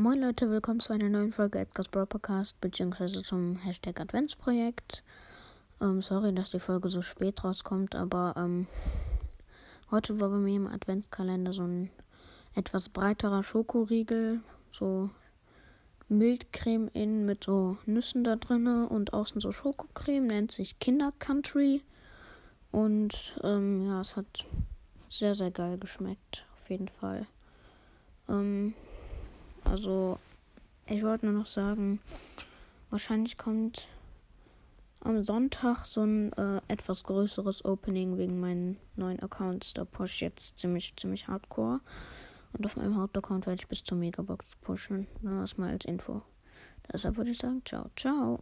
Moin Leute, willkommen zu einer neuen Folge Edgar's Brawl Podcast beziehungsweise zum Hashtag Adventsprojekt. Ähm, sorry, dass die Folge so spät rauskommt, aber ähm, heute war bei mir im Adventskalender so ein etwas breiterer Schokoriegel, so Milchcreme innen mit so Nüssen da drinne und außen so Schokocreme, nennt sich Kinder Country und ähm, ja, es hat sehr, sehr geil geschmeckt, auf jeden Fall. Ähm, also, ich wollte nur noch sagen, wahrscheinlich kommt am Sonntag so ein äh, etwas größeres Opening wegen meinen neuen Accounts. Da push ich jetzt ziemlich, ziemlich hardcore. Und auf meinem Hauptaccount werde ich bis zur Megabox pushen. Das mal als Info. Deshalb würde ich sagen, ciao, ciao.